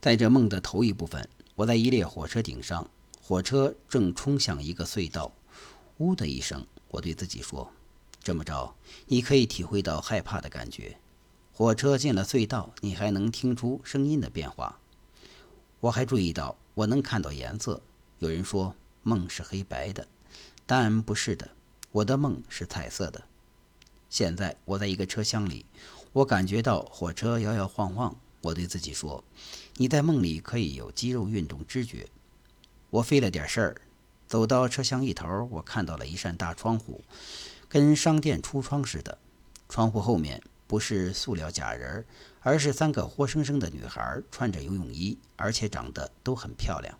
在这梦的头一部分，我在一列火车顶上，火车正冲向一个隧道。呜的一声，我对自己说：“这么着，你可以体会到害怕的感觉。火车进了隧道，你还能听出声音的变化。我还注意到，我能看到颜色。有人说梦是黑白的，但不是的，我的梦是彩色的。现在我在一个车厢里，我感觉到火车摇摇晃晃。”我对自己说：“你在梦里可以有肌肉运动知觉。”我费了点事儿，走到车厢一头，我看到了一扇大窗户，跟商店橱窗似的。窗户后面不是塑料假人，而是三个活生生的女孩，穿着游泳衣，而且长得都很漂亮。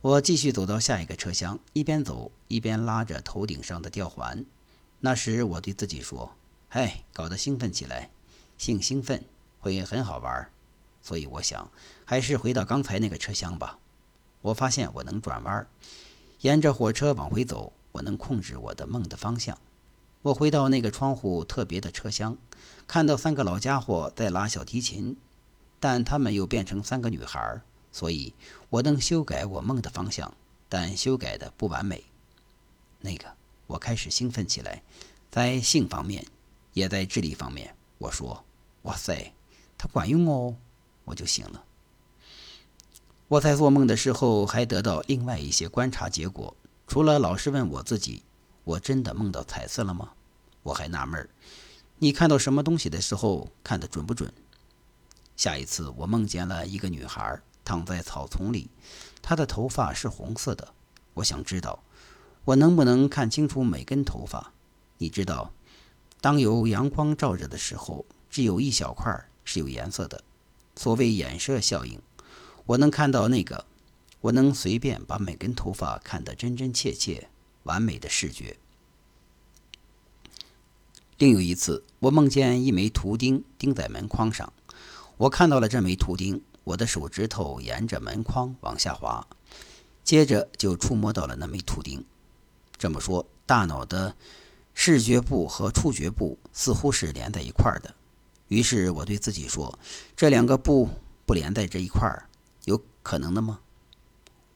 我继续走到下一个车厢，一边走一边拉着头顶上的吊环。那时我对自己说：“嗨，搞得兴奋起来，性兴奋。”会很好玩，所以我想还是回到刚才那个车厢吧。我发现我能转弯，沿着火车往回走，我能控制我的梦的方向。我回到那个窗户特别的车厢，看到三个老家伙在拉小提琴，但他们又变成三个女孩，所以我能修改我梦的方向，但修改的不完美。那个，我开始兴奋起来，在性方面，也在智力方面。我说：“哇塞！”它管用哦，我就醒了。我在做梦的时候还得到另外一些观察结果，除了老是问我自己：“我真的梦到彩色了吗？”我还纳闷儿：“你看到什么东西的时候看得准不准？”下一次我梦见了一个女孩躺在草丛里，她的头发是红色的。我想知道我能不能看清楚每根头发。你知道，当有阳光照着的时候，只有一小块。是有颜色的，所谓衍射效应，我能看到那个，我能随便把每根头发看得真真切切，完美的视觉。另有一次，我梦见一枚图钉钉在门框上，我看到了这枚图钉，我的手指头沿着门框往下滑，接着就触摸到了那枚图钉。这么说，大脑的视觉部和触觉部似乎是连在一块儿的。于是我对自己说：“这两个布不连在这一块儿，有可能的吗？”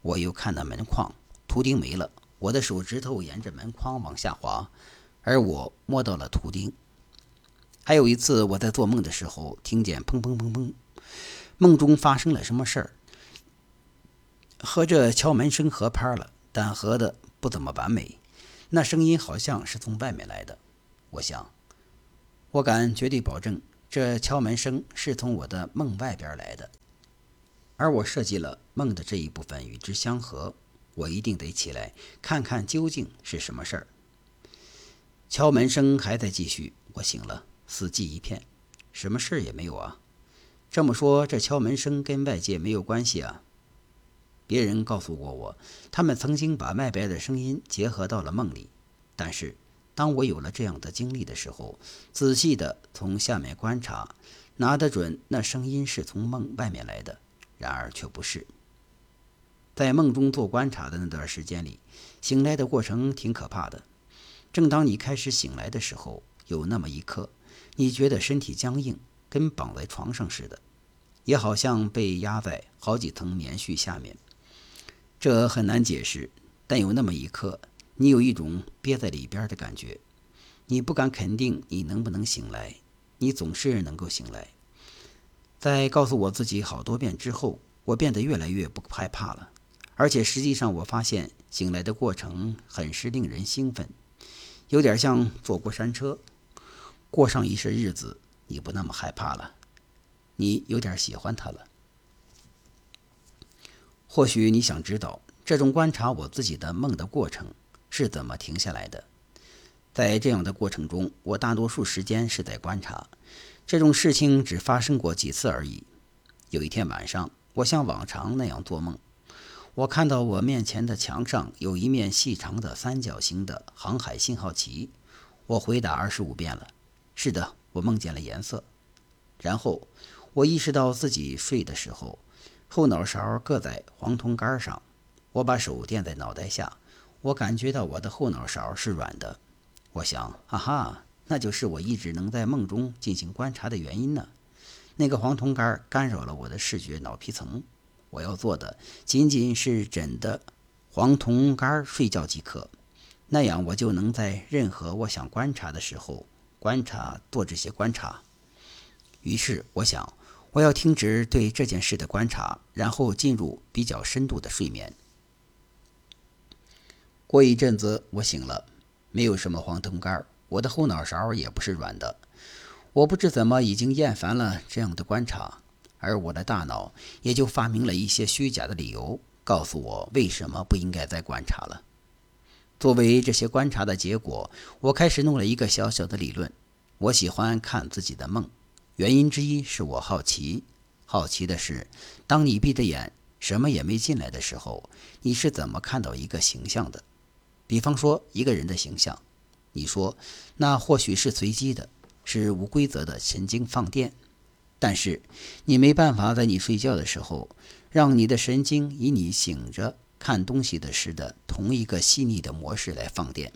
我又看到门框，图钉没了。我的手指头沿着门框往下滑，而我摸到了图钉。还有一次，我在做梦的时候，听见砰砰砰砰，梦中发生了什么事儿，和这敲门声合拍了，但合的不怎么完美。那声音好像是从外面来的。我想，我敢绝对保证。这敲门声是从我的梦外边来的，而我设计了梦的这一部分与之相合。我一定得起来看看究竟是什么事儿。敲门声还在继续，我醒了，死寂一片，什么事儿也没有啊。这么说，这敲门声跟外界没有关系啊？别人告诉过我，他们曾经把外边的声音结合到了梦里，但是。当我有了这样的经历的时候，仔细地从下面观察，拿得准那声音是从梦外面来的，然而却不是。在梦中做观察的那段时间里，醒来的过程挺可怕的。正当你开始醒来的时候，有那么一刻，你觉得身体僵硬，跟绑在床上似的，也好像被压在好几层棉絮下面。这很难解释，但有那么一刻。你有一种憋在里边的感觉，你不敢肯定你能不能醒来，你总是能够醒来。在告诉我自己好多遍之后，我变得越来越不害怕了，而且实际上我发现醒来的过程很是令人兴奋，有点像坐过山车。过上一些日子，你不那么害怕了，你有点喜欢它了。或许你想知道这种观察我自己的梦的过程。是怎么停下来的？在这样的过程中，我大多数时间是在观察。这种事情只发生过几次而已。有一天晚上，我像往常那样做梦，我看到我面前的墙上有一面细长的三角形的航海信号旗。我回答二十五遍了：“是的，我梦见了颜色。”然后我意识到自己睡的时候，后脑勺搁在黄铜杆上，我把手垫在脑袋下。我感觉到我的后脑勺是软的，我想，哈哈，那就是我一直能在梦中进行观察的原因呢。那个黄铜杆干扰了我的视觉脑皮层。我要做的仅仅是枕的黄铜杆睡觉即可，那样我就能在任何我想观察的时候观察做这些观察。于是我想，我要停止对这件事的观察，然后进入比较深度的睡眠。过一阵子，我醒了，没有什么黄铜杆，我的后脑勺也不是软的。我不知怎么已经厌烦了这样的观察，而我的大脑也就发明了一些虚假的理由，告诉我为什么不应该再观察了。作为这些观察的结果，我开始弄了一个小小的理论。我喜欢看自己的梦，原因之一是我好奇。好奇的是，当你闭着眼，什么也没进来的时候，你是怎么看到一个形象的？比方说一个人的形象，你说那或许是随机的，是无规则的神经放电，但是你没办法在你睡觉的时候让你的神经以你醒着看东西的时的同一个细腻的模式来放电。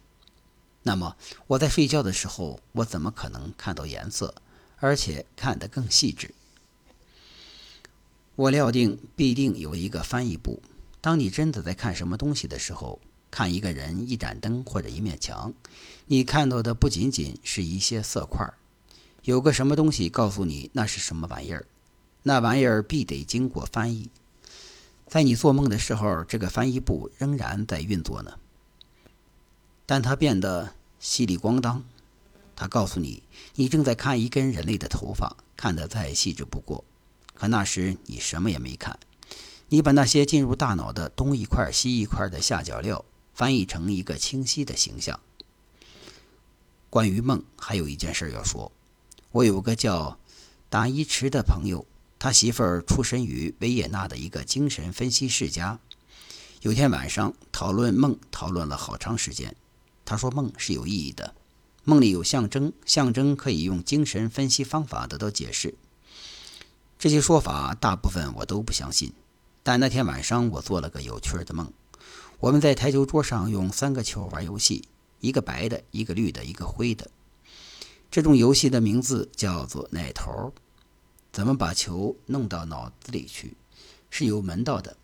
那么我在睡觉的时候，我怎么可能看到颜色，而且看得更细致？我料定必定有一个翻译部。当你真的在看什么东西的时候。看一个人、一盏灯或者一面墙，你看到的不仅仅是一些色块，有个什么东西告诉你那是什么玩意儿，那玩意儿必得经过翻译。在你做梦的时候，这个翻译部仍然在运作呢，但它变得稀里咣当。它告诉你，你正在看一根人类的头发，看得再细致不过。可那时你什么也没看，你把那些进入大脑的东一块西一块的下脚料。翻译成一个清晰的形象。关于梦，还有一件事要说。我有个叫达伊迟的朋友，他媳妇儿出身于维也纳的一个精神分析世家。有天晚上讨论梦，讨论了好长时间。他说梦是有意义的，梦里有象征，象征可以用精神分析方法得到解释。这些说法大部分我都不相信，但那天晚上我做了个有趣的梦。我们在台球桌上用三个球玩游戏，一个白的，一个绿的，一个灰的。这种游戏的名字叫做“奶头”。怎么把球弄到脑子里去？是有门道的。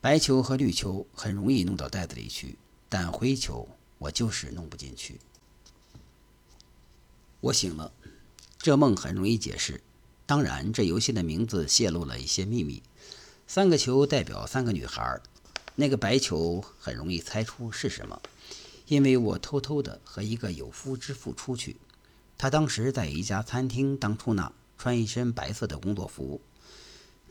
白球和绿球很容易弄到袋子里去，但灰球我就是弄不进去。我醒了，这梦很容易解释。当然，这游戏的名字泄露了一些秘密。三个球代表三个女孩。那个白球很容易猜出是什么，因为我偷偷的和一个有夫之妇出去，他当时在一家餐厅当出纳，穿一身白色的工作服。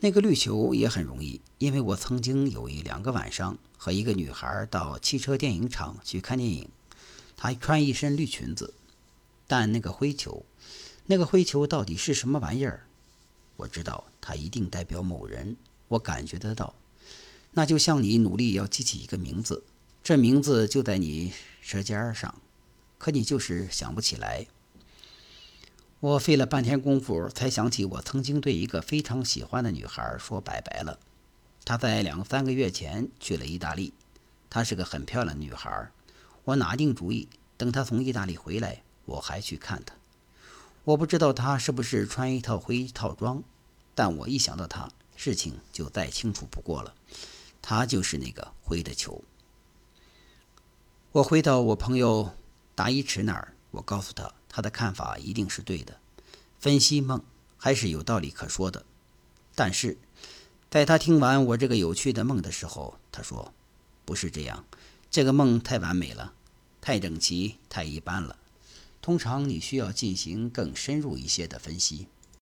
那个绿球也很容易，因为我曾经有一两个晚上和一个女孩到汽车电影厂去看电影，她穿一身绿裙子。但那个灰球，那个灰球到底是什么玩意儿？我知道它一定代表某人，我感觉得到。那就像你努力要记起一个名字，这名字就在你舌尖上，可你就是想不起来。我费了半天功夫才想起，我曾经对一个非常喜欢的女孩说拜拜了。她在两三个月前去了意大利，她是个很漂亮女孩。我拿定主意，等她从意大利回来，我还去看她。我不知道她是不是穿一套灰套装，但我一想到她，事情就再清楚不过了。他就是那个灰的球。我回到我朋友达伊迟那儿，我告诉他，他的看法一定是对的，分析梦还是有道理可说的。但是，在他听完我这个有趣的梦的时候，他说：“不是这样，这个梦太完美了，太整齐，太一般了。通常你需要进行更深入一些的分析。”